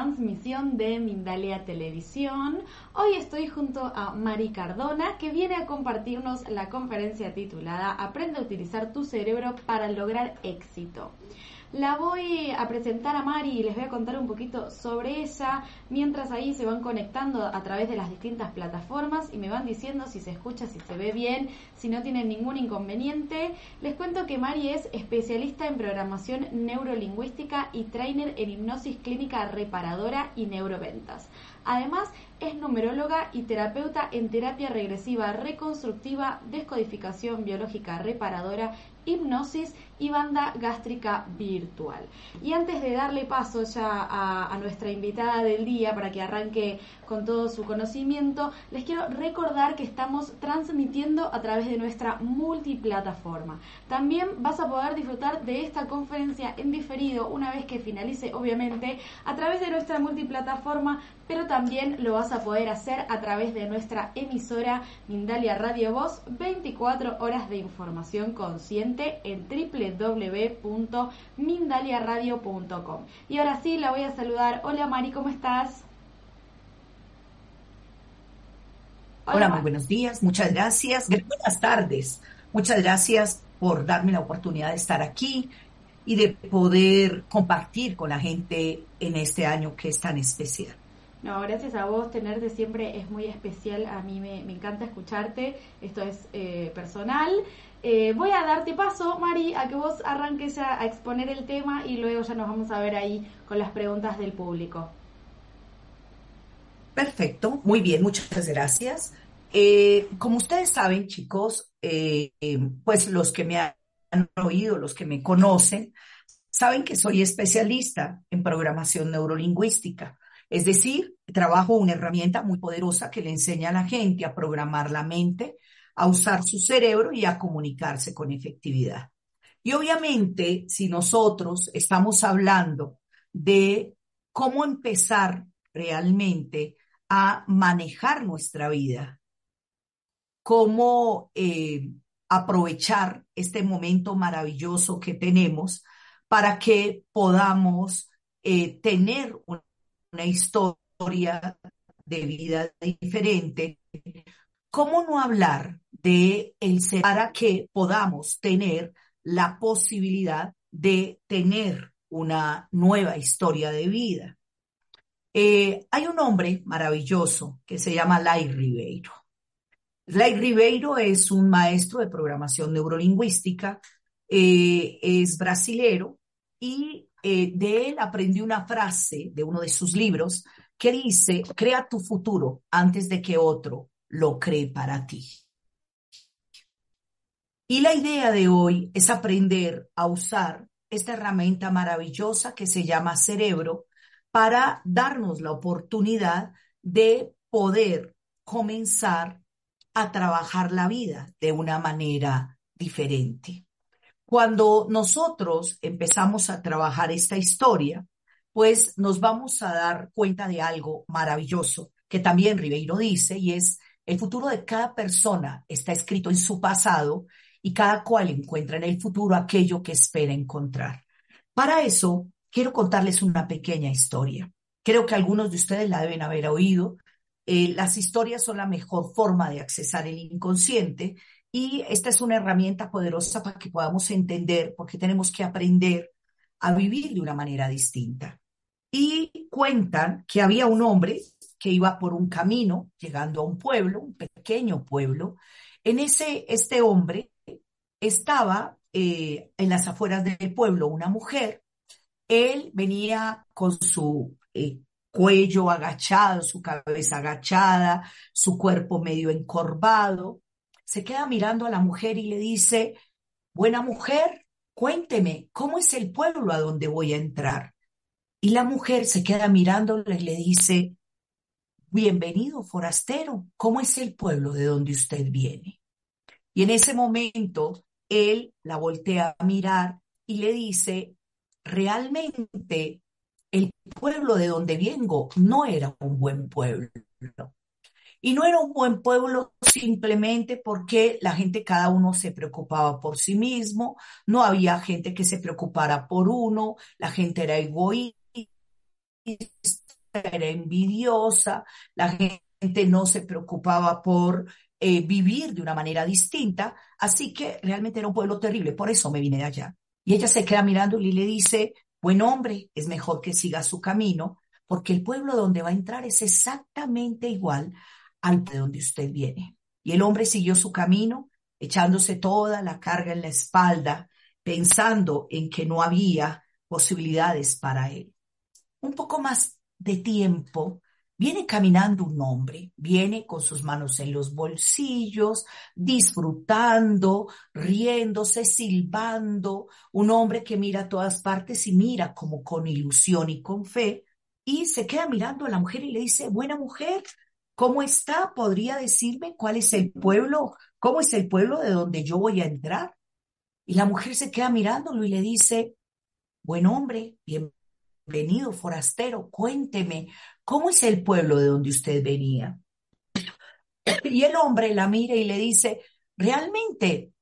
transmisión de Mindalia Televisión. Hoy estoy junto a Mari Cardona que viene a compartirnos la conferencia titulada Aprende a utilizar tu cerebro para lograr éxito. La voy a presentar a Mari y les voy a contar un poquito sobre ella, mientras ahí se van conectando a través de las distintas plataformas y me van diciendo si se escucha, si se ve bien, si no tienen ningún inconveniente. Les cuento que Mari es especialista en programación neurolingüística y trainer en hipnosis clínica reparadora y neuroventas. Además, es numeróloga y terapeuta en terapia regresiva reconstructiva, descodificación biológica reparadora hipnosis y banda gástrica virtual. Y antes de darle paso ya a, nuestra invitada del día para que arranque con todo su conocimiento, les quiero recordar que estamos transmitiendo a través de nuestra multiplataforma. También vas a poder disfrutar de esta conferencia en diferido una vez que finalice, obviamente, a través de nuestra multiplataforma, pero también lo vas a poder hacer a través de nuestra emisora Mindalia Radio Voz, 24 horas de información consciente en www.mindaliaradio.com. Y ahora sí, la voy a saludar. Hola Mari, ¿cómo estás? Hola, muy buenos días, muchas gracias. Buenas tardes. Muchas gracias por darme la oportunidad de estar aquí y de poder compartir con la gente en este año que es tan especial. No, gracias a vos, tenerte siempre es muy especial, a mí me, encanta escucharte, esto es eh, personal. Eh, voy a darte paso, Mari, a que vos arranques a, exponer el tema y luego ya nos vamos a ver ahí con las preguntas del público. Perfecto, muy bien, muchas gracias. Eh, como ustedes saben, chicos, pues los que me han oído, los que me conocen, saben que soy especialista en programación neurolingüística. Es decir, trabajo una herramienta muy poderosa que le enseña a la gente a programar la mente, a usar su cerebro y a comunicarse con efectividad. Y obviamente, si nosotros estamos hablando de cómo empezar realmente a manejar nuestra vida, cómo eh, aprovechar este momento maravilloso que tenemos para que podamos eh, tener un una historia de vida diferente, ¿cómo no hablar de el ser para que podamos tener la posibilidad de tener una nueva historia de vida? Eh, hay un hombre maravilloso que se llama Lai Ribeiro. Lai Ribeiro es un maestro de programación neurolingüística, eh, es brasilero y eh, de él aprendí una frase de uno de sus libros que dice, crea tu futuro antes de que otro lo cree para ti. Y la idea de hoy es aprender a usar esta herramienta maravillosa que se llama cerebro para darnos la oportunidad de poder comenzar a trabajar la vida de una manera diferente. Cuando nosotros empezamos a trabajar esta historia, pues nos vamos a dar cuenta de algo maravilloso que también Ribeiro dice y es el futuro de cada persona está escrito en su pasado y cada cual encuentra en el futuro aquello que espera encontrar. Para eso, quiero contarles una pequeña historia. Creo que algunos de ustedes la deben haber oído. Eh, las historias son la mejor forma de accesar el inconsciente y esta es una herramienta poderosa para que podamos entender por qué tenemos que aprender a vivir de una manera distinta. Y cuentan que había un hombre que iba por un camino llegando a un pueblo, un pequeño pueblo. En ese, este hombre estaba eh, en las afueras del pueblo una mujer. Él venía con su eh, cuello agachado, su cabeza agachada, su cuerpo medio encorvado. Se queda mirando a la mujer y le dice, buena mujer, cuénteme, ¿cómo es el pueblo a donde voy a entrar? Y la mujer se queda mirándole y le dice, bienvenido forastero, ¿cómo es el pueblo de donde usted viene? Y en ese momento él la voltea a mirar y le dice, realmente el pueblo de donde vengo no era un buen pueblo. Y no era un buen pueblo simplemente porque la gente, cada uno se preocupaba por sí mismo, no había gente que se preocupara por uno, la gente era egoísta, era envidiosa, la gente no se preocupaba por eh, vivir de una manera distinta, así que realmente era un pueblo terrible, por eso me vine de allá. Y ella se queda mirando y le dice, buen hombre, es mejor que siga su camino, porque el pueblo donde va a entrar es exactamente igual al de donde usted viene. Y el hombre siguió su camino, echándose toda la carga en la espalda, pensando en que no había posibilidades para él. Un poco más de tiempo Viene caminando un hombre, viene con sus manos en los bolsillos, disfrutando, riéndose, silbando, un hombre que mira a todas partes y mira como con ilusión y con fe, y se queda mirando a la mujer y le dice, buena mujer, ¿cómo está? ¿Podría decirme cuál es el pueblo? ¿Cómo es el pueblo de donde yo voy a entrar? Y la mujer se queda mirándolo y le dice, buen hombre, bienvenido forastero, cuénteme, ¿cómo es el pueblo de donde usted venía? Y el hombre la mira y le dice, realmente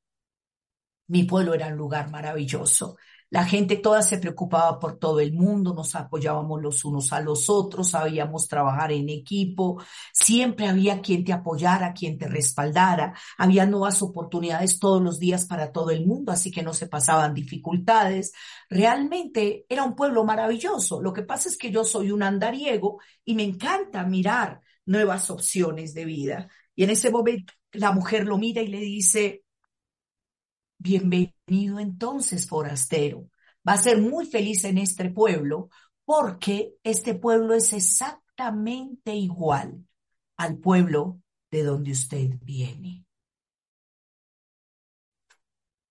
mi pueblo era un lugar maravilloso. La gente toda se preocupaba por todo el mundo, nos apoyábamos los unos a los otros, sabíamos trabajar en equipo, siempre había quien te apoyara, quien te respaldara, había nuevas oportunidades todos los días para todo el mundo, así que no se pasaban dificultades. Realmente era un pueblo maravilloso. Lo que pasa es que yo soy un andariego y me encanta mirar nuevas opciones de vida. Y en ese momento la mujer lo mira y le dice, Bienvenido entonces, forastero. Va a ser muy feliz en este pueblo porque este pueblo es exactamente igual al pueblo de donde usted viene.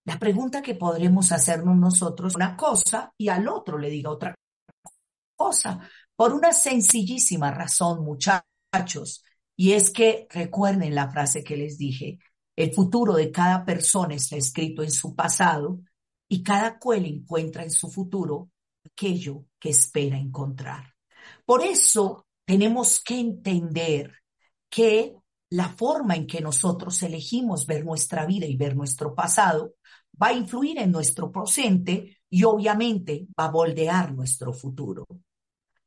La pregunta que podremos hacernos nosotros una cosa y al otro le diga otra cosa, por una sencillísima razón, muchachos, y es que recuerden la frase que les dije, el futuro de cada persona está escrito en su pasado y cada cual encuentra en su futuro aquello que espera encontrar. Por eso tenemos que entender que la forma en que nosotros elegimos ver nuestra vida y ver nuestro pasado va a influir en nuestro presente y obviamente va a moldear nuestro futuro.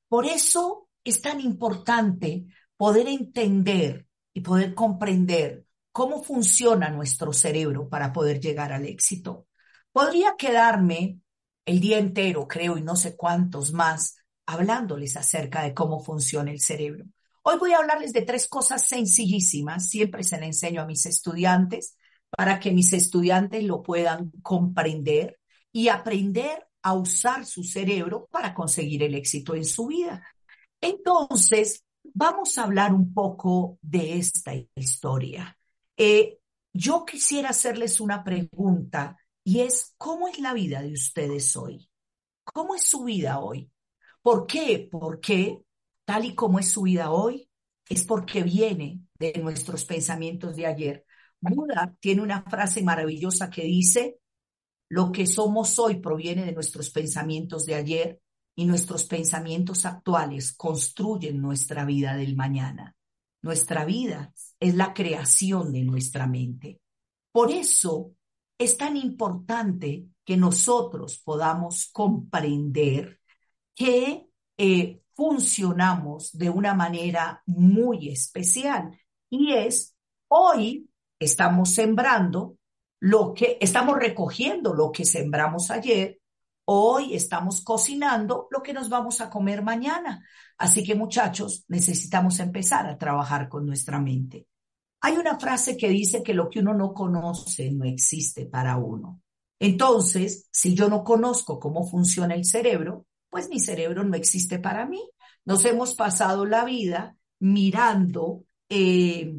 Por eso es tan importante poder entender y poder comprender cómo funciona nuestro cerebro para poder llegar al éxito. Podría quedarme el día entero, creo, y no sé cuántos más, hablándoles acerca de cómo funciona el cerebro. Hoy voy a hablarles de tres cosas sencillísimas, siempre se le enseño a mis estudiantes, para que mis estudiantes lo puedan comprender y aprender a usar su cerebro para conseguir el éxito en su vida. Entonces, vamos a hablar un poco de esta historia. Eh, yo quisiera hacerles una pregunta y es, ¿cómo es la vida de ustedes hoy? ¿Cómo es su vida hoy? ¿Por qué? Porque tal y como es su vida hoy, es porque viene de nuestros pensamientos de ayer. Buda tiene una frase maravillosa que dice, lo que somos hoy proviene de nuestros pensamientos de ayer y nuestros pensamientos actuales construyen nuestra vida del mañana. Nuestra vida es la creación de nuestra mente. Por eso es tan importante que nosotros podamos comprender que eh, funcionamos de una manera muy especial y es hoy estamos sembrando lo que estamos recogiendo lo que sembramos ayer, hoy estamos cocinando lo que nos vamos a comer mañana. Así que muchachos, necesitamos empezar a trabajar con nuestra mente. Hay una frase que dice que lo que uno no conoce no existe para uno. Entonces, si yo no conozco cómo funciona el cerebro, pues mi cerebro no existe para mí. Nos hemos pasado la vida mirando eh,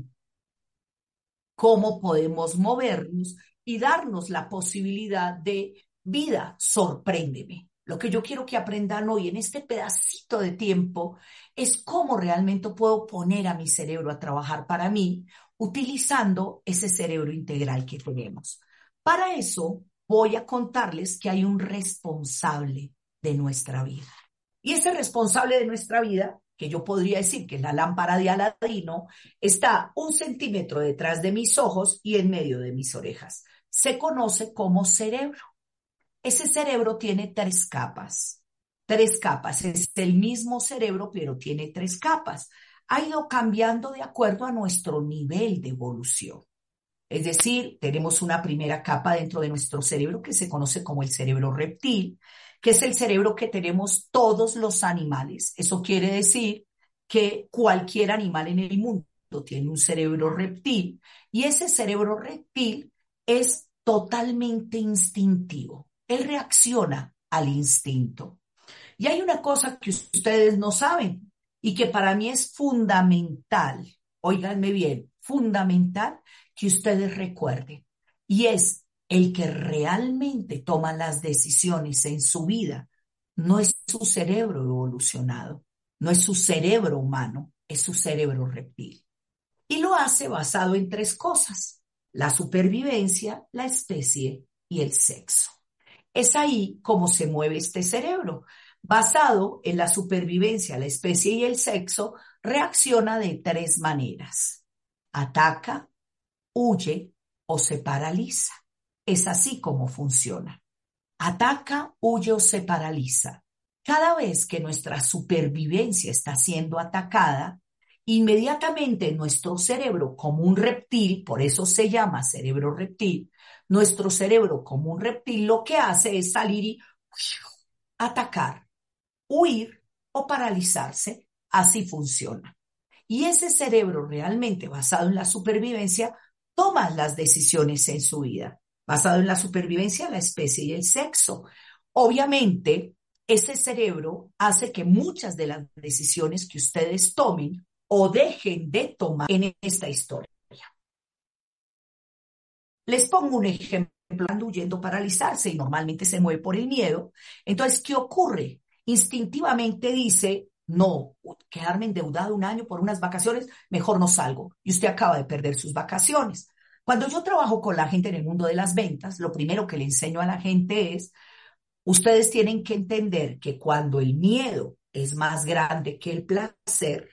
cómo podemos movernos y darnos la posibilidad de vida, sorpréndeme. Lo que yo quiero que aprendan hoy en este pedacito de tiempo es cómo realmente puedo poner a mi cerebro a trabajar para mí utilizando ese cerebro integral que tenemos. Para eso voy a contarles que hay un responsable de nuestra vida. Y ese responsable de nuestra vida, que yo podría decir que es la lámpara de Aladino, está un centímetro detrás de mis ojos y en medio de mis orejas. Se conoce como cerebro. Ese cerebro tiene tres capas. Tres capas. Es el mismo cerebro, pero tiene tres capas. Ha ido cambiando de acuerdo a nuestro nivel de evolución. Es decir, tenemos una primera capa dentro de nuestro cerebro que se conoce como el cerebro reptil, que es el cerebro que tenemos todos los animales. Eso quiere decir que cualquier animal en el mundo tiene un cerebro reptil y ese cerebro reptil es totalmente instintivo. Él reacciona al instinto. Y hay una cosa que ustedes no saben y que para mí es fundamental, oíganme bien, fundamental que ustedes recuerden, y es el que realmente toma las decisiones en su vida no es su cerebro evolucionado, no es su cerebro humano, es su cerebro reptil. Y lo hace basado en tres cosas, la supervivencia, la especie y el sexo. Es ahí como se mueve este cerebro. Basado en la supervivencia, la especie y el sexo, reacciona de tres maneras. Ataca, huye o se paraliza. Es así como funciona. Ataca, huye o se paraliza. Cada vez que nuestra supervivencia está siendo atacada, inmediatamente nuestro cerebro como un reptil, por eso se llama cerebro reptil, nuestro cerebro como un reptil lo que hace es salir y atacar, huir o paralizarse. Así funciona. Y ese cerebro realmente basado en la supervivencia toma las decisiones en su vida basado en la supervivencia, la especie y el sexo. Obviamente, ese cerebro hace que muchas de las decisiones que ustedes tomen o dejen de tomar en esta historia. Les pongo un ejemplo, ando huyendo paralizarse y normalmente se mueve por el miedo. Entonces, ¿qué ocurre? Instintivamente dice, no, quedarme endeudado un año por unas vacaciones, mejor no salgo. Y usted acaba de perder sus vacaciones. Cuando yo trabajo con la gente en el mundo de las ventas, lo primero que le enseño a la gente es, ustedes tienen que entender que cuando el miedo es más grande que el placer,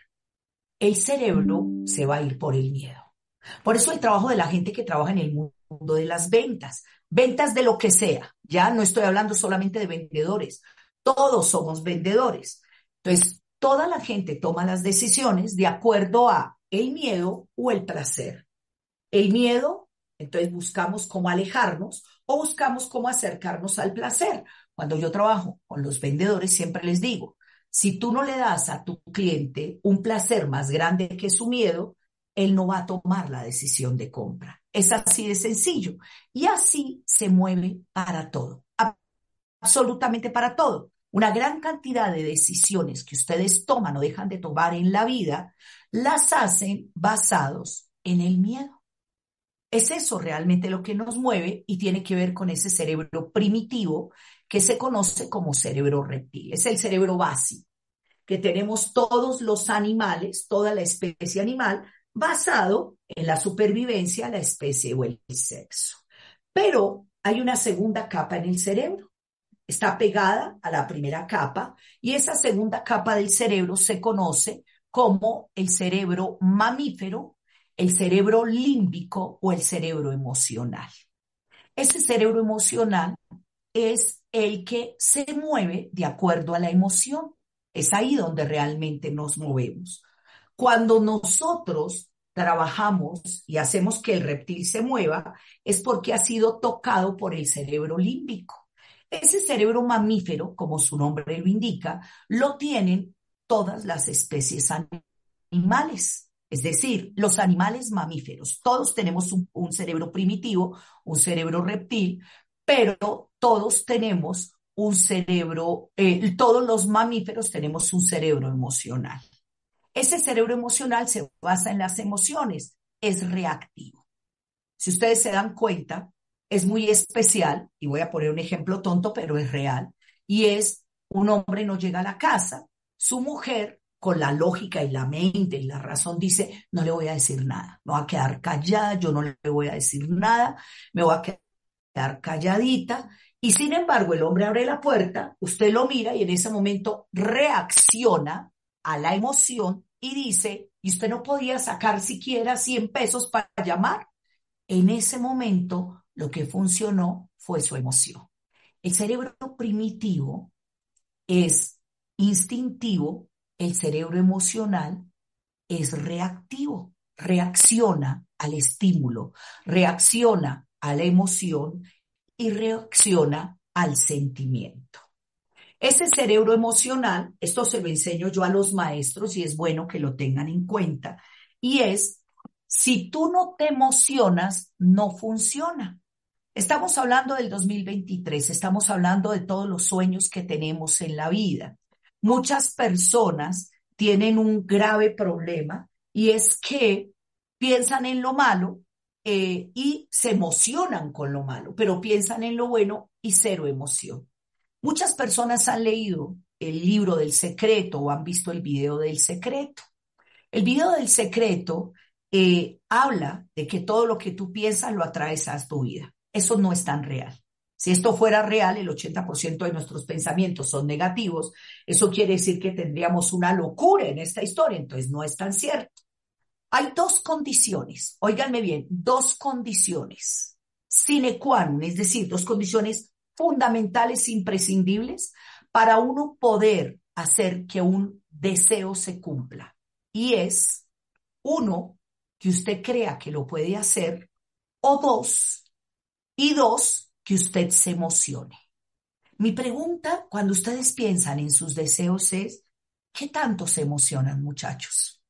el cerebro se va a ir por el miedo. Por eso el trabajo de la gente que trabaja en el mundo de las ventas, ventas de lo que sea, ya no estoy hablando solamente de vendedores, todos somos vendedores. Entonces, toda la gente toma las decisiones de acuerdo a el miedo o el placer. El miedo, entonces buscamos cómo alejarnos o buscamos cómo acercarnos al placer. Cuando yo trabajo con los vendedores, siempre les digo, si tú no le das a tu cliente un placer más grande que su miedo, él no va a tomar la decisión de compra. Es así de sencillo. Y así se mueve para todo, absolutamente para todo. Una gran cantidad de decisiones que ustedes toman o dejan de tomar en la vida, las hacen basados en el miedo. Es eso realmente lo que nos mueve y tiene que ver con ese cerebro primitivo que se conoce como cerebro reptil. Es el cerebro básico que tenemos todos los animales, toda la especie animal, basado en la supervivencia, la especie o el sexo. Pero hay una segunda capa en el cerebro. Está pegada a la primera capa y esa segunda capa del cerebro se conoce como el cerebro mamífero el cerebro límbico o el cerebro emocional. Ese cerebro emocional es el que se mueve de acuerdo a la emoción. Es ahí donde realmente nos movemos. Cuando nosotros trabajamos y hacemos que el reptil se mueva, es porque ha sido tocado por el cerebro límbico. Ese cerebro mamífero, como su nombre lo indica, lo tienen todas las especies animales. Es decir, los animales mamíferos, todos tenemos un, cerebro primitivo, un cerebro reptil, pero todos tenemos un cerebro, eh, todos los mamíferos tenemos un cerebro emocional. Ese cerebro emocional se basa en las emociones, es reactivo. Si ustedes se dan cuenta, es muy especial, y voy a poner un ejemplo tonto, pero es real, y es un hombre no llega a la casa, su mujer con la lógica y la mente y la razón dice, no le voy a decir nada, me voy a quedar callada, yo no le voy a decir nada, me voy a quedar calladita. Y sin embargo, el hombre abre la puerta, usted lo mira y en ese momento reacciona a la emoción y dice, y usted no podía sacar siquiera 100 pesos para llamar. En ese momento, lo que funcionó fue su emoción. El cerebro primitivo es instintivo, el cerebro emocional es reactivo, reacciona al estímulo, reacciona a la emoción y reacciona al sentimiento. Ese cerebro emocional, esto se lo enseño yo a los maestros y es bueno que lo tengan en cuenta, y es, si tú no te emocionas, no funciona. Estamos hablando del 2023, estamos hablando de todos los sueños que tenemos en la vida. Muchas personas tienen un grave problema y es que piensan en lo malo eh, y se emocionan con lo malo, pero piensan en lo bueno y cero emoción. Muchas personas han leído el libro del secreto o han visto el video del secreto. El video del secreto eh, habla de que todo lo que tú piensas lo atraes a tu vida. Eso no es tan real. Si esto fuera real, el 80% de nuestros pensamientos son negativos. Eso quiere decir que tendríamos una locura en esta historia, entonces no es tan cierto. Hay dos condiciones, óiganme bien, dos condiciones sine qua non, es decir, dos condiciones fundamentales, imprescindibles, para uno poder hacer que un deseo se cumpla. Y es, uno, que usted crea que lo puede hacer, o dos, y dos, que usted se emocione. Mi pregunta cuando ustedes piensan en sus deseos es, ¿qué tanto se emocionan muchachos?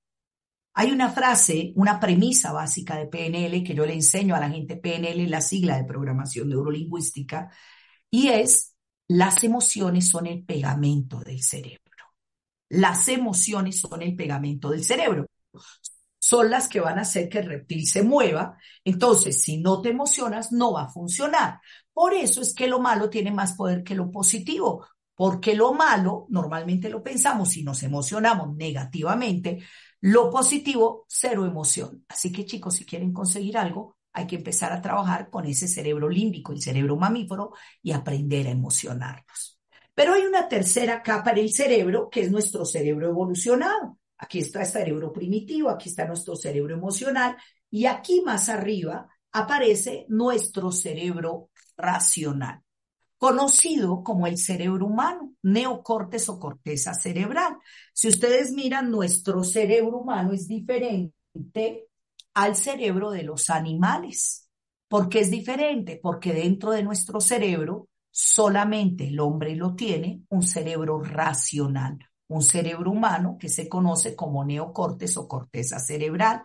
Hay una frase, una premisa básica de PNL que yo le enseño a la gente PNL, la sigla de programación neurolingüística, y es, las emociones son el pegamento del cerebro. Las emociones son el pegamento del cerebro son las que van a hacer que el reptil se mueva. Entonces, si no te emocionas, no va a funcionar. Por eso es que lo malo tiene más poder que lo positivo, porque lo malo, normalmente lo pensamos y nos emocionamos negativamente, lo positivo, cero emoción. Así que chicos, si quieren conseguir algo, hay que empezar a trabajar con ese cerebro límbico, el cerebro mamífero, y aprender a emocionarnos. Pero hay una tercera capa en el cerebro, que es nuestro cerebro evolucionado. Aquí está el cerebro primitivo, aquí está nuestro cerebro emocional y aquí más arriba aparece nuestro cerebro racional, conocido como el cerebro humano, neocortes o corteza cerebral. Si ustedes miran, nuestro cerebro humano es diferente al cerebro de los animales. ¿Por qué es diferente? Porque dentro de nuestro cerebro solamente el hombre lo tiene un cerebro racional un cerebro humano que se conoce como neocortes o corteza cerebral.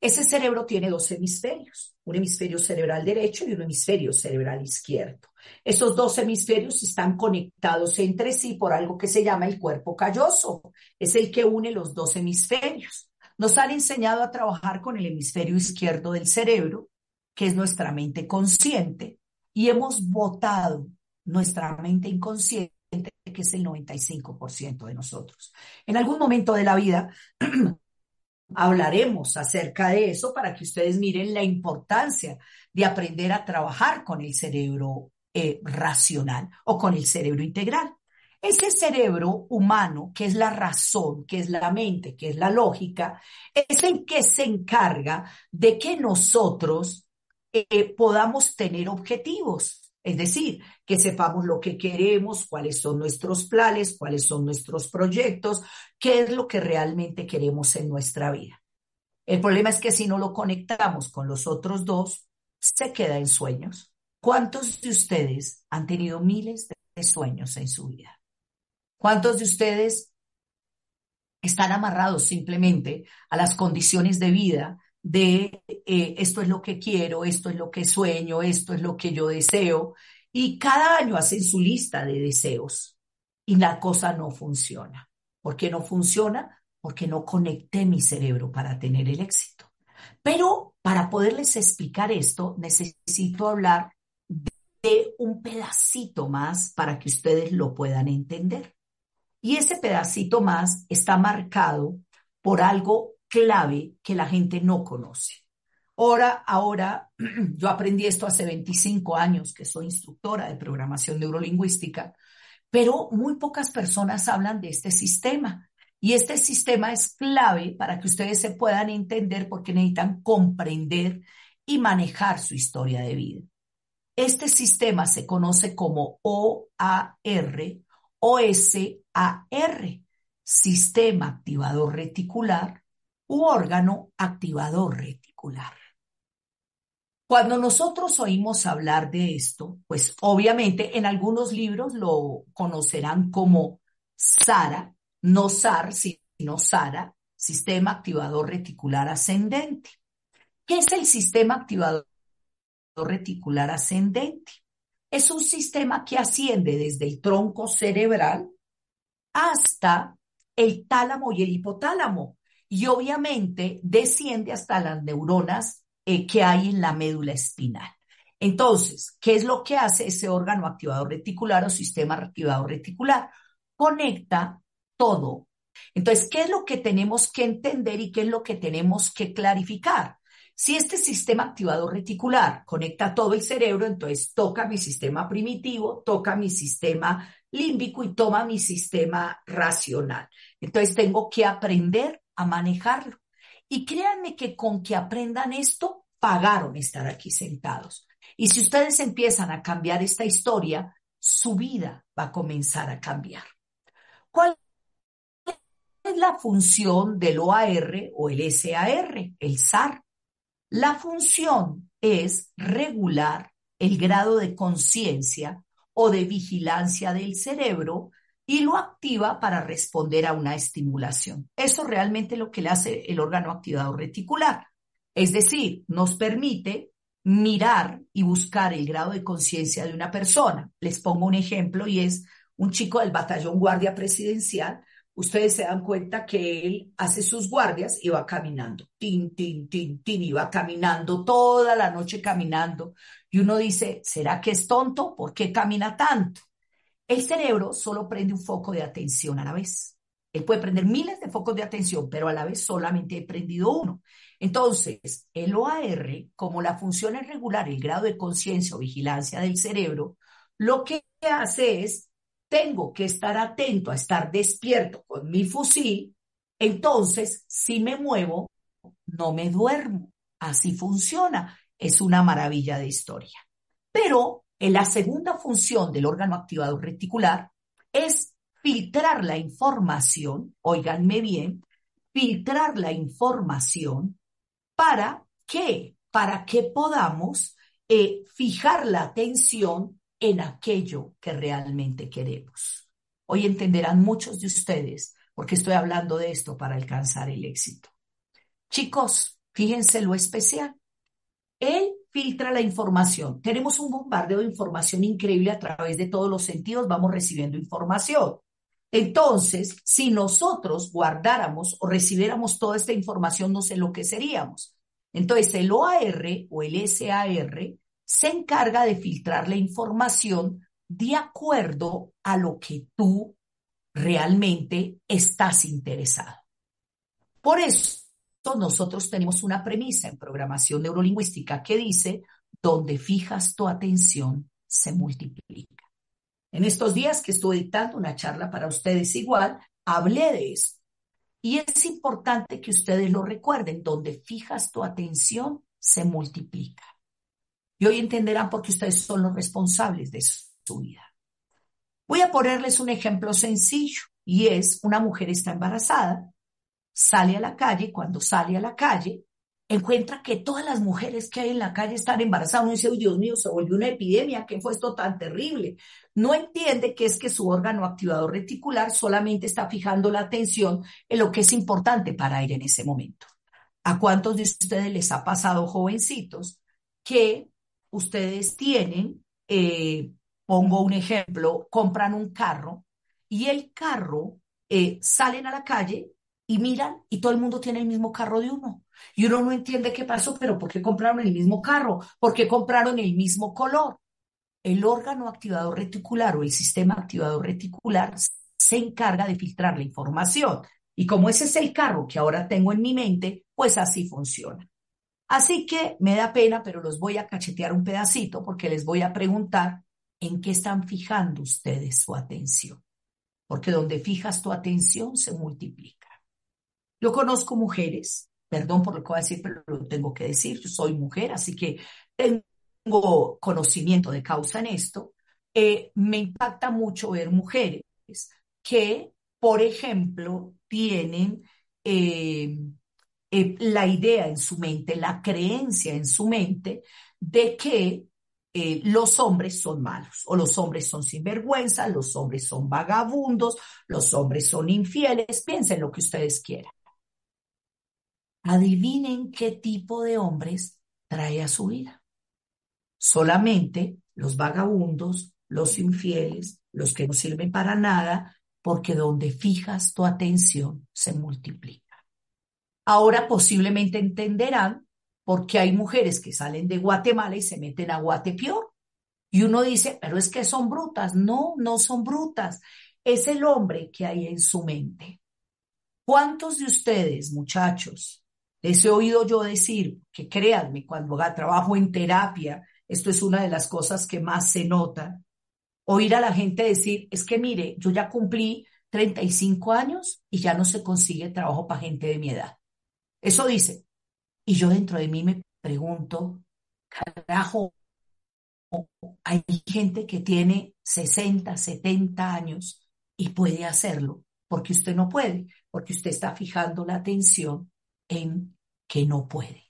Ese cerebro tiene dos hemisferios, un hemisferio cerebral derecho y un hemisferio cerebral izquierdo. Esos dos hemisferios están conectados entre sí por algo que se llama el cuerpo calloso. Es el que une los dos hemisferios. Nos han enseñado a trabajar con el hemisferio izquierdo del cerebro, que es nuestra mente consciente, y hemos botado nuestra mente inconsciente que es el 95% de nosotros. En algún momento de la vida hablaremos acerca de eso para que ustedes miren la importancia de aprender a trabajar con el cerebro eh, racional o con el cerebro integral. Ese cerebro humano, que es la razón, que es la mente, que es la lógica, es el que se encarga de que nosotros eh, podamos tener objetivos Es decir, que sepamos lo que queremos, cuáles son nuestros planes, cuáles son nuestros proyectos, qué es lo que realmente queremos en nuestra vida. El problema es que si no lo conectamos con los otros dos, se queda en sueños. ¿Cuántos de ustedes han tenido miles de sueños en su vida? ¿Cuántos de ustedes están amarrados simplemente a las condiciones de vida de eh, esto es lo que quiero, esto es lo que sueño, esto es lo que yo deseo? Y cada año hacen su lista de deseos y la cosa no funciona. ¿Por qué no funciona? Porque no conecté mi cerebro para tener el éxito. Pero para poderles explicar esto, necesito hablar de un pedacito más para que ustedes lo puedan entender. Y ese pedacito más está marcado por algo clave que la gente no conoce. Ahora, ahora, yo aprendí esto hace 25 años, que soy instructora de programación neurolingüística, pero muy pocas personas hablan de este sistema. Y este sistema es clave para que ustedes se puedan entender porque necesitan comprender y manejar su historia de vida. Este sistema se conoce como OAR OSAR, sistema activador reticular u órgano activador reticular. Cuando nosotros oímos hablar de esto, pues obviamente en algunos libros lo conocerán como SARA, no SAR, sino SARA, sistema activador reticular ascendente. ¿Qué es el sistema activador reticular ascendente? Es un sistema que asciende desde el tronco cerebral hasta el tálamo y el hipotálamo y obviamente desciende hasta las neuronas eh, que hay en la médula espinal. Entonces, ¿qué es lo que hace ese órgano activador reticular o sistema activador reticular? Conecta todo. Entonces, ¿qué es lo que tenemos que entender y qué es lo que tenemos que clarificar? Si este sistema activador reticular conecta todo el cerebro, entonces toca mi sistema primitivo, toca mi sistema límbico y toma mi sistema racional. Entonces tengo que aprender a manejarlo. Y créanme que con que aprendan esto, pagaron estar aquí sentados. Y si ustedes empiezan a cambiar esta historia, su vida va a comenzar a cambiar. ¿Cuál es la función del OAR o el SAR, el SAR? La función es regular el grado de conciencia o de vigilancia del cerebro y lo activa para responder a una estimulación. Eso realmente es lo que le hace el órgano activador reticular. Es decir, nos permite mirar y buscar el grado de conciencia de una persona. Les pongo un ejemplo y es un chico del batallón guardia presidencial ustedes se dan cuenta que él hace sus guardias y va caminando, tin, tin, tin, tin, y va caminando toda la noche caminando. Y uno dice, ¿será que es tonto? ¿Por qué camina tanto? El cerebro solo prende un foco de atención a la vez. Él puede prender miles de focos de atención, pero a la vez solamente he prendido uno. Entonces, el OAR, como la función es regular el grado de conciencia o vigilancia del cerebro, lo que hace es tengo que estar atento a estar despierto con mi fusil, entonces si me muevo, no me duermo. Así funciona. Es una maravilla de historia. Pero en la segunda función del órgano activador reticular es filtrar la información, oiganme bien, filtrar la información para qué, para que podamos eh, fijar la atención en aquello que realmente queremos. Hoy entenderán muchos de ustedes porque estoy hablando de esto para alcanzar el éxito. Chicos, fíjense lo especial. Él filtra la información. Tenemos un bombardeo de información increíble a través de todos los sentidos, vamos recibiendo información. Entonces, si nosotros guardáramos o recibiéramos toda esta información, no sé lo que seríamos. Entonces, el OAR o el SAR se encarga de filtrar la información de acuerdo a lo que tú realmente estás interesado. Por eso nosotros tenemos una premisa en programación neurolingüística que dice, donde fijas tu atención, se multiplica. En estos días que estoy dictando una charla para ustedes igual, hablé de eso. Y es importante que ustedes lo recuerden, donde fijas tu atención, se multiplica. Y hoy entenderán por qué ustedes son los responsables de su vida. Voy a ponerles un ejemplo sencillo y es una mujer está embarazada, sale a la calle cuando sale a la calle encuentra que todas las mujeres que hay en la calle están embarazadas. Uno dice, Dios mío, se volvió una epidemia, ¿qué fue esto tan terrible? No entiende que es que su órgano activador reticular solamente está fijando la atención en lo que es importante para él en ese momento. ¿A cuántos de ustedes les ha pasado, jovencitos, que ustedes tienen, eh, pongo un ejemplo, compran un carro y el carro eh, salen a la calle y miran y todo el mundo tiene el mismo carro de uno. Y uno no entiende qué pasó, pero ¿por qué compraron el mismo carro? ¿Por qué compraron el mismo color? El órgano activador reticular o el sistema activador reticular se encarga de filtrar la información. Y como ese es el carro que ahora tengo en mi mente, pues así funciona. Así que me da pena, pero los voy a cachetear un pedacito porque les voy a preguntar en qué están fijando ustedes su atención. Porque donde fijas tu atención se multiplica. Yo conozco mujeres, perdón por lo que voy a decir, pero lo tengo que decir, yo soy mujer, así que tengo conocimiento de causa en esto. Eh, me impacta mucho ver mujeres que, por ejemplo, tienen eh, eh, la idea en su mente, la creencia en su mente de que los hombres son malos o los hombres son sinvergüenza, los hombres son vagabundos, los hombres son infieles, piensen lo que ustedes quieran. Adivinen qué tipo de hombres trae a su vida. Solamente los vagabundos, los infieles, los que no sirven para nada, porque donde fijas tu atención se multiplica. Ahora posiblemente entenderán por qué hay mujeres que salen de Guatemala y se meten a Guatepeor. Y uno dice, pero es que son brutas. No, no son brutas. Es el hombre que hay en su mente. ¿Cuántos de ustedes, muchachos, les he oído yo decir que créanme, cuando trabajo en terapia, esto es una de las cosas que más se nota, oír a la gente decir, es que mire, yo ya cumplí 35 años y ya no se consigue trabajo para gente de mi edad. Eso dice. Y yo dentro de mí me pregunto, carajo, hay gente que tiene 60, 70 años y puede hacerlo, porque usted no puede, porque usted está fijando la atención en que no puede.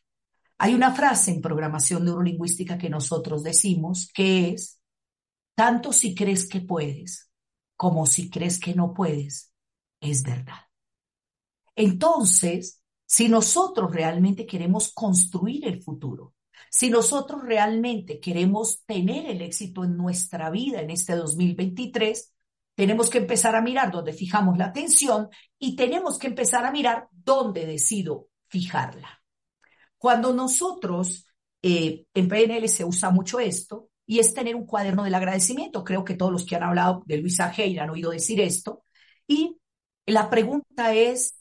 Hay una frase en programación neurolingüística que nosotros decimos que es, tanto si crees que puedes como si crees que no puedes, es verdad. Entonces, si nosotros realmente queremos construir el futuro, si nosotros realmente queremos tener el éxito en nuestra vida en este 2023, tenemos que empezar a mirar dónde fijamos la atención y tenemos que empezar a mirar dónde decido fijarla. Cuando nosotros, eh, en PNL se usa mucho esto, y es tener un cuaderno del agradecimiento. Creo que todos los que han hablado de Luisa Hay han oído decir esto. Y la pregunta es,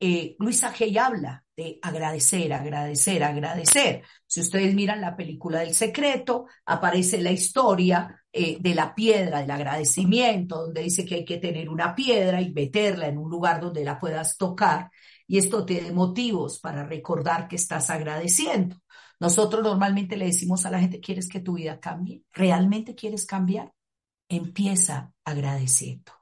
eh, Luisa habla de agradecer, agradecer, agradecer. Si ustedes miran la película del secreto, aparece la historia eh, de la piedra, del agradecimiento, donde dice que hay que tener una piedra y meterla en un lugar donde la puedas tocar y esto te dé motivos para recordar que estás agradeciendo. Nosotros normalmente le decimos a la gente, ¿quieres que tu vida cambie? ¿Realmente quieres cambiar? Empieza agradeciendo.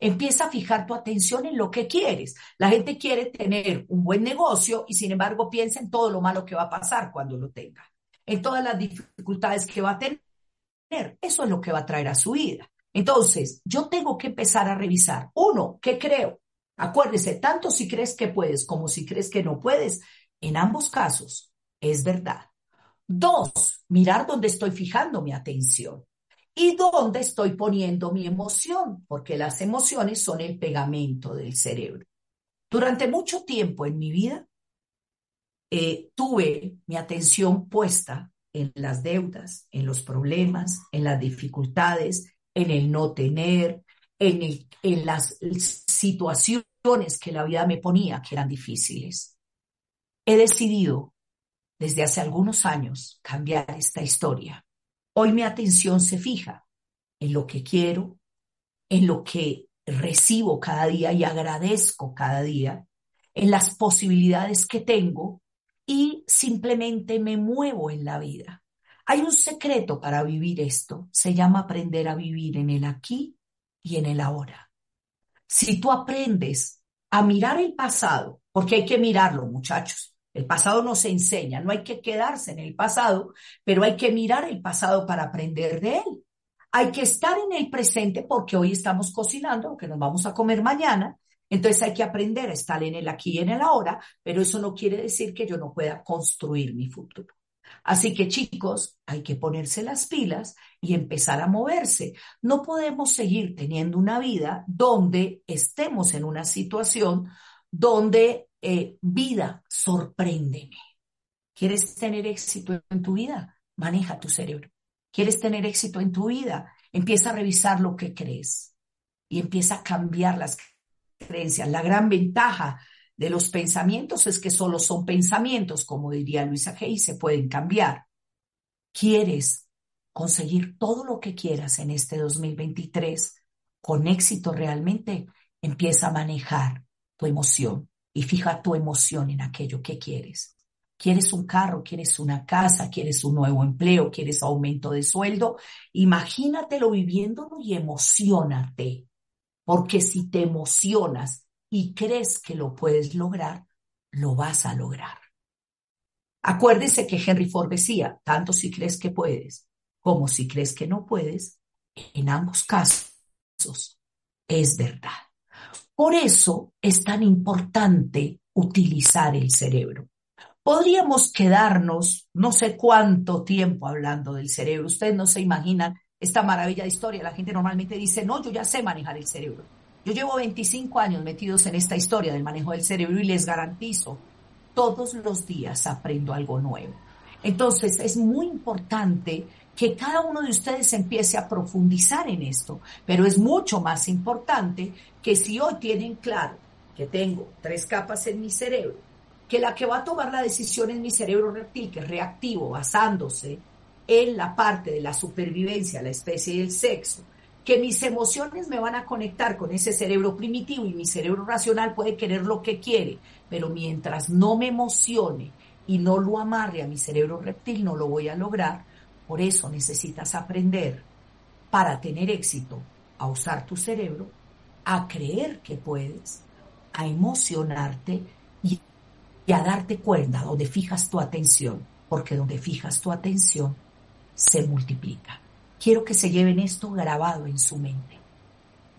Empieza a fijar tu atención en lo que quieres. La gente quiere tener un buen negocio y sin embargo piensa en todo lo malo que va a pasar cuando lo tenga, en todas las dificultades que va a tener. Eso es lo que va a traer a su vida. Entonces, yo tengo que empezar a revisar, uno, ¿qué creo? Acuérdese, tanto si crees que puedes como si crees que no puedes, en ambos casos es verdad. Dos, mirar dónde estoy fijando mi atención y dónde estoy poniendo mi emoción, porque las emociones son el pegamento del cerebro. Durante mucho tiempo en mi vida eh, tuve mi atención puesta en las deudas, en los problemas, en las dificultades, en el no tener, en, las situaciones que la vida me ponía que eran difíciles. He decidido desde hace algunos años cambiar esta historia. Hoy mi atención se fija en lo que quiero, en lo que recibo cada día y agradezco cada día, en las posibilidades que tengo y simplemente me muevo en la vida. Hay un secreto para vivir esto, se llama aprender a vivir en el aquí y en el ahora. Si tú aprendes a mirar el pasado, porque hay que mirarlo, muchachos, el pasado no se enseña, no hay que quedarse en el pasado, pero hay que mirar el pasado para aprender de él. Hay que estar en el presente porque hoy estamos cocinando, que nos vamos a comer mañana. Entonces hay que aprender a estar en el aquí y en el ahora, pero eso no quiere decir que yo no pueda construir mi futuro. Así que chicos, hay que ponerse las pilas y empezar a moverse. No podemos seguir teniendo una vida donde estemos en una situación donde eh, vida, sorpréndeme. ¿Quieres tener éxito en tu vida? Maneja tu cerebro. ¿Quieres tener éxito en tu vida? Empieza a revisar lo que crees y empieza a cambiar las creencias. La gran ventaja de los pensamientos es que solo son pensamientos, como diría Luisa Hay, se pueden cambiar. ¿Quieres conseguir todo lo que quieras en este 2023 con éxito realmente? Empieza a manejar tu emoción y fija tu emoción en aquello que quieres. ¿Quieres un carro? ¿Quieres una casa? ¿Quieres un nuevo empleo? ¿Quieres aumento de sueldo? Imagínatelo viviéndolo y emocionate. Porque si te emocionas y crees que lo puedes lograr, lo vas a lograr. Acuérdese que Henry Ford decía, tanto si crees que puedes como si crees que no puedes, en ambos casos es verdad. Por eso es tan importante utilizar el cerebro. Podríamos quedarnos no sé cuánto tiempo hablando del cerebro. Ustedes no se imaginan esta maravilla de historia. La gente normalmente dice, no, yo ya sé manejar el cerebro. Yo llevo 25 años metidos en esta historia del manejo del cerebro y les garantizo, todos los días aprendo algo nuevo. Entonces, es muy importante que cada uno de ustedes empiece a profundizar en esto, pero es mucho más importante que si hoy tienen claro que tengo tres capas en mi cerebro, que la que va a tomar la decisión es mi cerebro reptil, que es reactivo, basándose en la parte de la supervivencia, la especie y el sexo, que mis emociones me van a conectar con ese cerebro primitivo y mi cerebro racional puede querer lo que quiere, pero mientras no me emocione y no lo amarre a mi cerebro reptil, no lo voy a lograr. Por eso necesitas aprender para tener éxito a usar tu cerebro, a creer que puedes, a emocionarte y a darte cuenta donde fijas tu atención, porque donde fijas tu atención se multiplica. Quiero que se lleven esto grabado en su mente.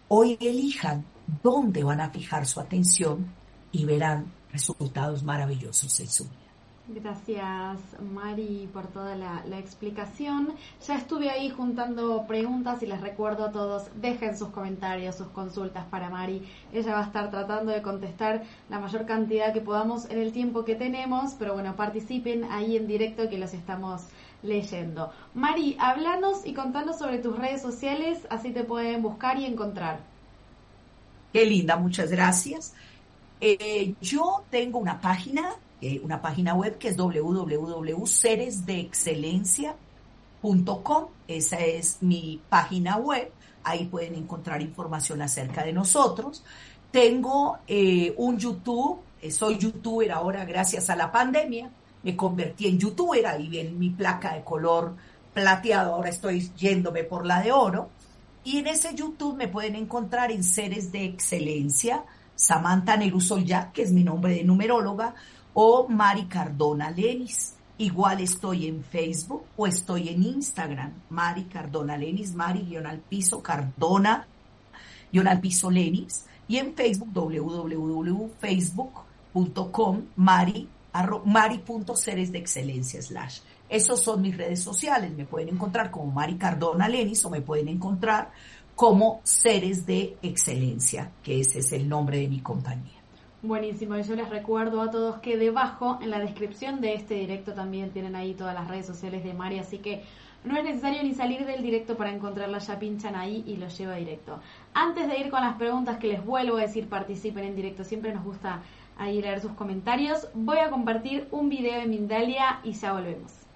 Hoy elijan dónde van a fijar su atención y verán resultados maravillosos en su vida. Gracias Mari por toda la, explicación. Ya estuve ahí juntando preguntas y les recuerdo a todos, dejen sus comentarios, sus consultas para Mari. Ella va a estar tratando de contestar la mayor cantidad que podamos en el tiempo que tenemos, pero bueno, participen ahí en directo que los estamos leyendo. Mari, hablanos y contanos sobre tus redes sociales, así te pueden buscar y encontrar. Qué linda, muchas gracias. Eh, yo tengo una página eh, una página web que es www.seresdeexcelencia.com. Esa es mi página web. Ahí pueden encontrar información acerca de nosotros. Tengo eh, un YouTube, eh, soy youtuber ahora gracias a la pandemia. Me convertí en youtuber, ahí ven mi placa de color plateado, ahora estoy yéndome por la de oro. Y en ese YouTube me pueden encontrar en Seres de Excelencia, Samantha ya que es mi nombre de numeróloga, o Mari Cardona Lenis. Igual estoy en Facebook o estoy en Instagram, Mari Cardona Lenis, Mari al piso Cardona al piso Lenis y en Facebook www.facebook.com Mari mari.seres de excelencia slash. Esos son mis redes sociales. Me pueden encontrar como Mari Cardona Lenis o me pueden encontrar como Seres de Excelencia, que ese es el nombre de mi compañía. Buenísimo, y yo les recuerdo a todos que debajo en la descripción de este directo también tienen ahí todas las redes sociales de Mari, así que no es necesario ni salir del directo para encontrarla, ya pinchan ahí y los lleva directo. Antes de ir con las preguntas que les vuelvo a decir, participen en directo, siempre nos gusta ahí leer sus comentarios. Voy a compartir un video de Mindalia y ya volvemos.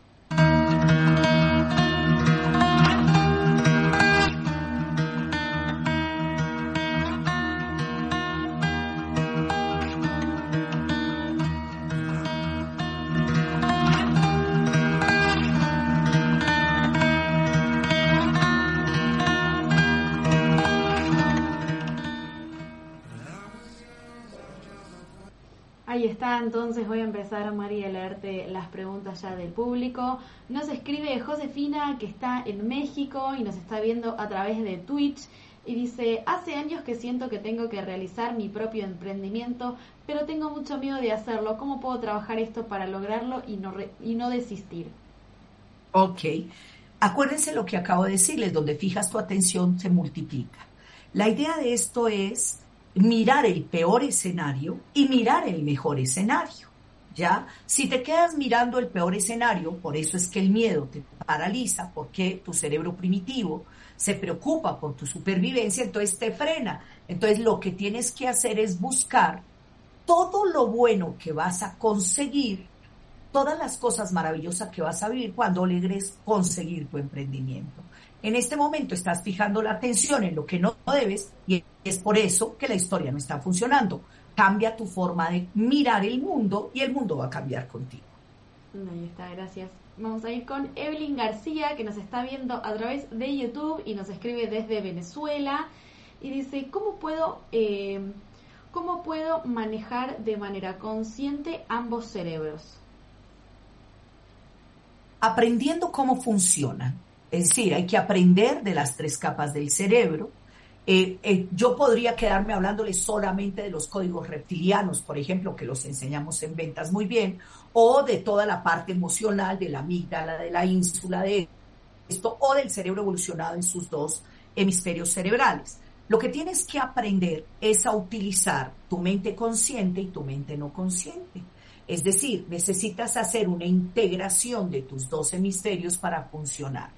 Entonces voy a empezar, María, a leerte las preguntas ya del público. Nos escribe Josefina, que está en México y nos está viendo a través de Twitch. Y dice, hace años que siento que tengo que realizar mi propio emprendimiento, pero tengo mucho miedo de hacerlo. ¿Cómo puedo trabajar esto para lograrlo y no, y no desistir? Ok. Acuérdense lo que acabo de decirles, donde fijas tu atención se multiplica. La idea de esto es mirar el peor escenario y mirar el mejor escenario. ¿Ya? Si te quedas mirando el peor escenario, por eso es que el miedo te paraliza, porque tu cerebro primitivo se preocupa por tu supervivencia, entonces te frena. Entonces lo que tienes que hacer es buscar todo lo bueno que vas a conseguir, todas las cosas maravillosas que vas a vivir cuando logres conseguir tu emprendimiento. En este momento estás fijando la atención en lo que no debes y es por eso que la historia no está funcionando. Cambia tu forma de mirar el mundo y el mundo va a cambiar contigo. Ahí está, gracias. Vamos a ir con Evelyn García, que nos está viendo a través de YouTube y nos escribe desde Venezuela. Y dice, ¿cómo puedo, eh, ¿cómo puedo manejar de manera consciente ambos cerebros? Aprendiendo cómo funcionan es decir, hay que aprender de las tres capas del cerebro. Eh, eh, yo podría quedarme hablándoles solamente de los códigos reptilianos, por ejemplo, que los enseñamos en ventas muy bien, o de toda la parte emocional de la amígdala, de la ínsula, de esto, o del cerebro evolucionado en sus dos hemisferios cerebrales. Lo que tienes que aprender es a utilizar tu mente consciente y tu mente no consciente. Es decir, necesitas hacer una integración de tus dos hemisferios para funcionar.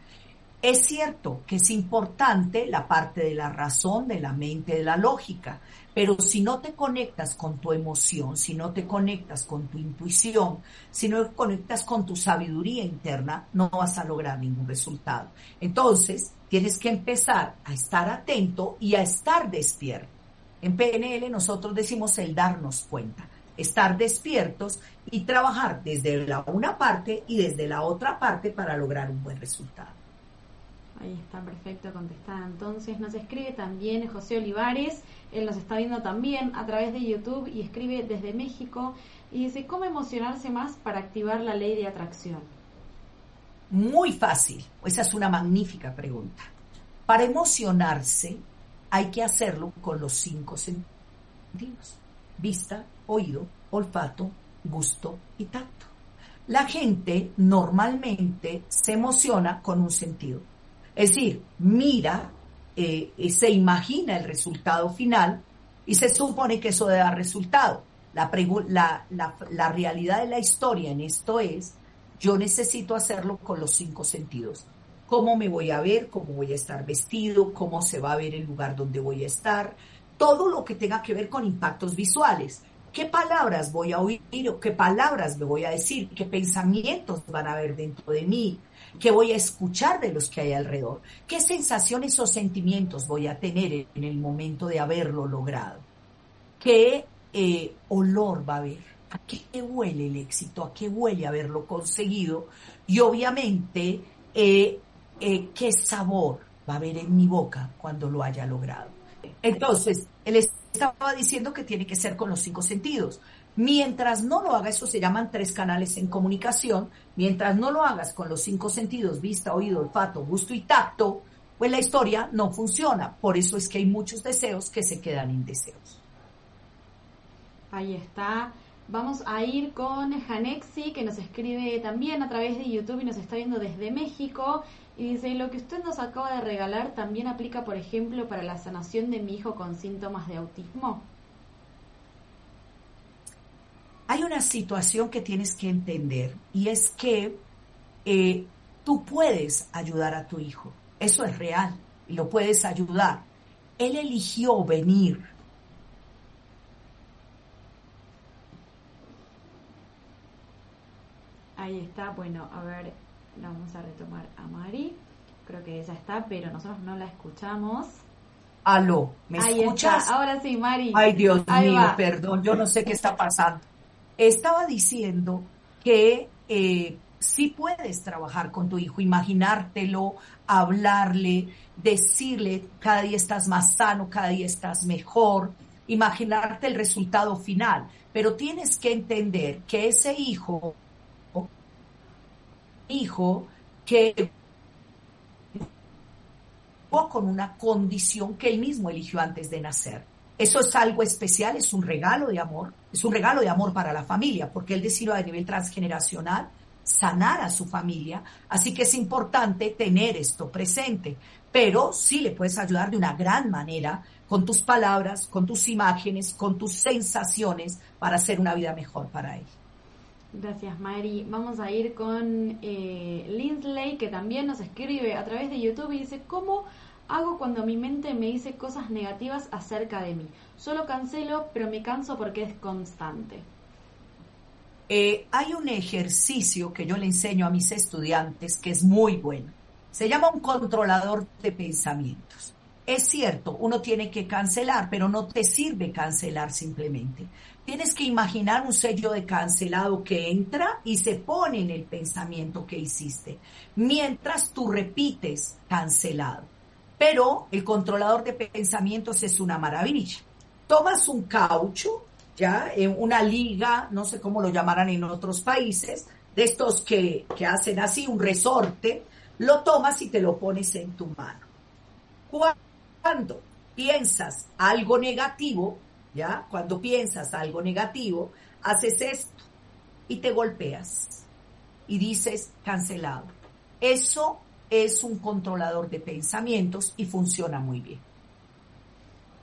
Es cierto que es importante la parte de la razón, de la mente, de la lógica, pero si no te conectas con tu emoción, si no te conectas con tu intuición, si no te conectas con tu sabiduría interna, no vas a lograr ningún resultado. Entonces, tienes que empezar a estar atento y a estar despierto. En PNL nosotros decimos el darnos cuenta, estar despiertos y trabajar desde la una parte y desde la otra parte para lograr un buen resultado. Ahí está perfecto contestada. Entonces nos escribe también José Olivares, él nos está viendo también a través de YouTube y escribe desde México y dice, ¿cómo emocionarse más para activar la ley de atracción? Muy fácil, esa es una magnífica pregunta. Para emocionarse hay que hacerlo con los cinco sentidos, vista, oído, olfato, gusto y tacto. La gente normalmente se emociona con un sentido es decir, mira, eh, se imagina el resultado final y se supone que eso dar resultado. La, realidad de la historia en esto es, yo necesito hacerlo con los cinco sentidos. Cómo me voy a ver, cómo voy a estar vestido, cómo se va a ver el lugar donde voy a estar, todo lo que tenga que ver con impactos visuales. ¿Qué palabras voy a oír o qué palabras me voy a decir? ¿Qué pensamientos van a haber dentro de mí? ¿Qué voy a escuchar de los que hay alrededor? ¿Qué sensaciones o sentimientos voy a tener en el momento de haberlo logrado? ¿Qué eh, olor va a haber? ¿A qué huele el éxito? ¿A qué huele haberlo conseguido? Y obviamente, eh, eh, ¿qué sabor va a haber en mi boca cuando lo haya logrado? Entonces, él estaba diciendo que tiene que ser con los cinco sentidos. Mientras no lo haga, eso se llaman tres canales en comunicación, mientras no lo hagas con los cinco sentidos, vista, oído, olfato, gusto y tacto, pues la historia no funciona. Por eso es que hay muchos deseos que se quedan indeseos. Ahí está. Vamos a ir con Janexi, que nos escribe también a través de YouTube y nos está viendo desde México. Y dice, lo que usted nos acaba de regalar también aplica, por ejemplo, para la sanación de mi hijo con síntomas de autismo hay una situación que tienes que entender y es que eh, tú puedes ayudar a tu hijo. Eso es real y lo puedes ayudar. Él eligió venir. Ahí está, bueno, a ver, vamos a retomar a Mari. Creo que ella está, pero nosotros no la escuchamos. Aló, ¿me Ahí escuchas? Ahora sí, Mari. Ay, Dios mío, perdón, yo no sé qué está pasando estaba diciendo que eh, sí puedes trabajar con tu hijo, imaginártelo, hablarle, decirle, cada día estás más sano, cada día estás mejor, imaginarte el resultado final, pero tienes que entender que ese hijo, hijo que con una condición que él mismo eligió antes de nacer. Eso es algo especial, es un regalo de amor, es un regalo de amor para la familia, porque él decidió a nivel transgeneracional sanar a su familia, así que es importante tener esto presente, pero sí le puedes ayudar de una gran manera con tus palabras, con tus imágenes, con tus sensaciones para hacer una vida mejor para él. Gracias, Mari. Vamos a ir con eh, que también nos escribe a través de YouTube y dice, ¿cómo hago cuando mi mente me dice cosas negativas acerca de mí? Solo cancelo, pero me canso porque es constante. Eh, hay un ejercicio que yo le enseño a mis estudiantes que es muy bueno. Se llama un controlador de pensamientos. Es cierto, uno tiene que cancelar, pero no te sirve cancelar simplemente. Tienes que imaginar un sello de cancelado que entra y se pone en el pensamiento que hiciste, mientras tú repites cancelado. Pero el controlador de pensamientos es una maravilla. Tomas un caucho, ya, en una liga, no sé cómo lo llamarán en otros países, de estos que, que hacen así, un resorte, lo tomas y te lo pones en tu mano. Piensas algo negativo, ¿ya? Cuando piensas algo negativo, haces esto y te golpeas y dices cancelado. Eso es un controlador de pensamientos y funciona muy bien.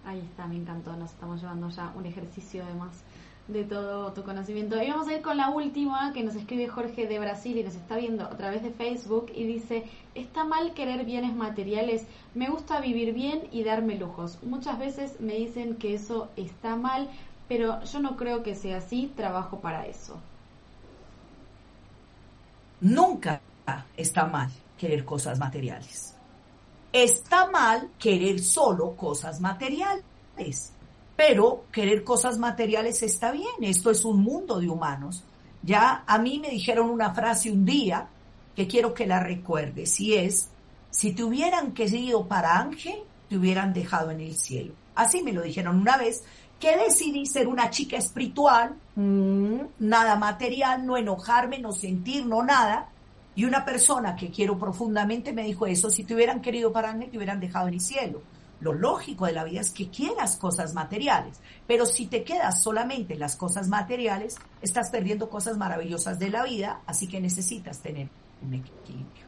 Ahí está, me encantó. Nos estamos llevando ya un ejercicio de más de todo tu conocimiento. Y vamos a ir con la última que nos escribe Jorge de Brasil y nos está viendo a través de Facebook y dice, está mal querer bienes materiales, me gusta vivir bien y darme lujos. Muchas veces me dicen que eso está mal, pero yo no creo que sea así, trabajo para eso. Nunca está mal querer cosas materiales. Está mal querer solo cosas materiales, pero querer cosas materiales está bien. Esto es un mundo de humanos. Ya a mí me dijeron una frase un día que quiero que la recuerdes y es, si te hubieran querido para ángel, te hubieran dejado en el cielo. Así me lo dijeron una vez, que decidí ser una chica espiritual, mm, nada material, no enojarme, no sentir, no nada, y una persona que quiero profundamente me dijo eso, si te hubieran querido para mí, te hubieran dejado en el cielo. Lo lógico de la vida es que quieras cosas materiales, pero si te quedas solamente en las cosas materiales, estás perdiendo cosas maravillosas de la vida, así que necesitas tener un equilibrio.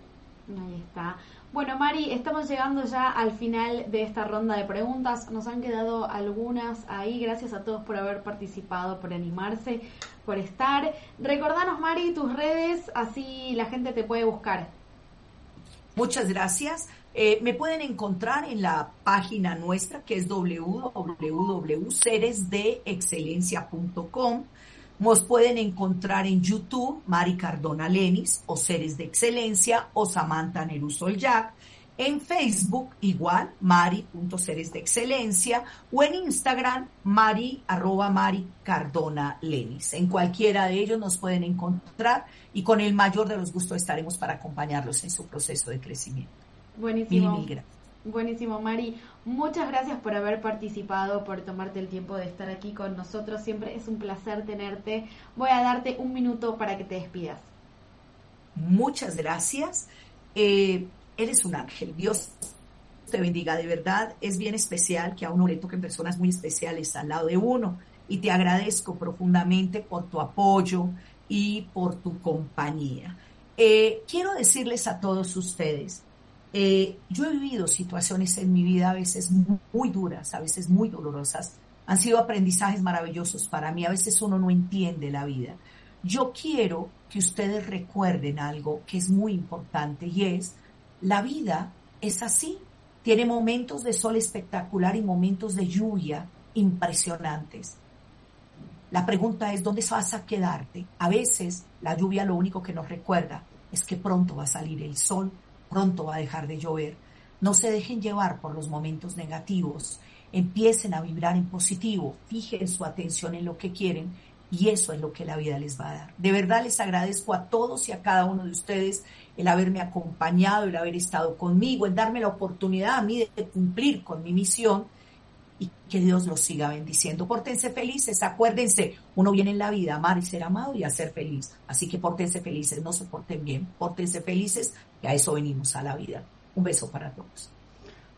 Ahí está. Bueno, Mari, estamos llegando ya al final de esta ronda de preguntas. Nos han quedado algunas ahí. Gracias a todos por haber participado, por animarse, por estar. Recordanos, Mari, tus redes, así la gente te puede buscar. Muchas gracias. Eh, me pueden encontrar en la página nuestra que es www.seresdeexcelencia.com. Nos pueden encontrar en YouTube, Mari Cardona Lenis, o Seres de Excelencia, o Samantha Nerusol Jack. En Facebook, igual, mari.seres de excelencia, o en Instagram, mari, arroba mari Cardona Lenis. En cualquiera de ellos nos pueden encontrar y con el mayor de los gustos estaremos para acompañarlos en su proceso de crecimiento. Buenísimo. Buenísimo, Mari. Muchas gracias por haber participado, por tomarte el tiempo de estar aquí con nosotros. Siempre es un placer tenerte. Voy a darte un minuto para que te despidas. Muchas gracias. Eh, eres un ángel. Dios te bendiga. De verdad, es bien especial que a uno le toquen personas muy especiales al lado de uno. Y te agradezco profundamente por tu apoyo y por tu compañía. Eh, quiero decirles a todos ustedes eh, yo he vivido situaciones en mi vida a veces muy, duras, a veces muy dolorosas. Han sido aprendizajes maravillosos para mí. A veces uno no entiende la vida. Yo quiero que ustedes recuerden algo que es muy importante y es, la vida es así. Tiene momentos de sol espectacular y momentos de lluvia impresionantes. La pregunta es, ¿dónde vas a quedarte? A veces la lluvia lo único que nos recuerda es que pronto va a salir el sol pronto va a dejar de llover. No se dejen llevar por los momentos negativos. Empiecen a vibrar en positivo. Fijen su atención en lo que quieren y eso es lo que la vida les va a dar. De verdad les agradezco a todos y a cada uno de ustedes el haberme acompañado, el haber estado conmigo, el darme la oportunidad a mí de cumplir con mi misión que Dios los siga bendiciendo. Pórtense felices, acuérdense, uno viene en la vida a amar y ser amado y a ser feliz. Así que pórtense felices, no se porten bien, pórtense felices, y a eso venimos a la vida. Un beso para todos.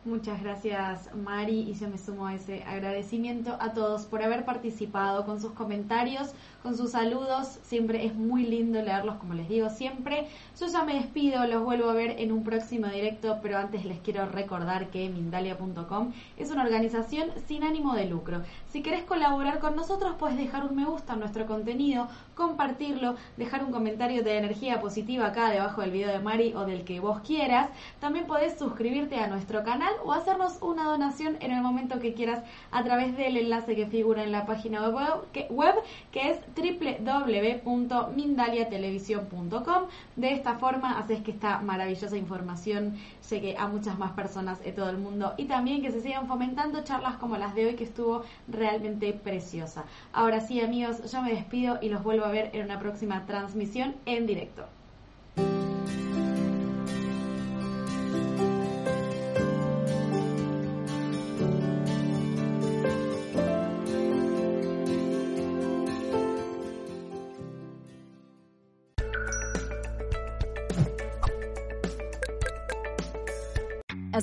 Muchas gracias Mari y yo me sumo a ese agradecimiento a todos por haber participado con sus comentarios, con sus saludos. Siempre es muy lindo leerlos, como les digo siempre. Yo ya me despido, los vuelvo a ver en un próximo directo, pero antes les quiero recordar que Mindalia.com es una organización sin ánimo de lucro. Si querés colaborar con nosotros, puedes dejar un me gusta a nuestro contenido, compartirlo, dejar un comentario de energía positiva acá debajo del video de Mari o del que vos quieras. También podés suscribirte a nuestro canal o hacernos una donación en el momento que quieras a través del enlace que figura en la página web web, que es www.mindaliatelevisión.com. De esta forma haces que esta maravillosa información llegue a muchas más personas de todo el mundo y también que se sigan fomentando charlas como las de hoy que estuvo realmente preciosa. Ahora sí amigos, yo me despido y los vuelvo a ver en una próxima transmisión en directo.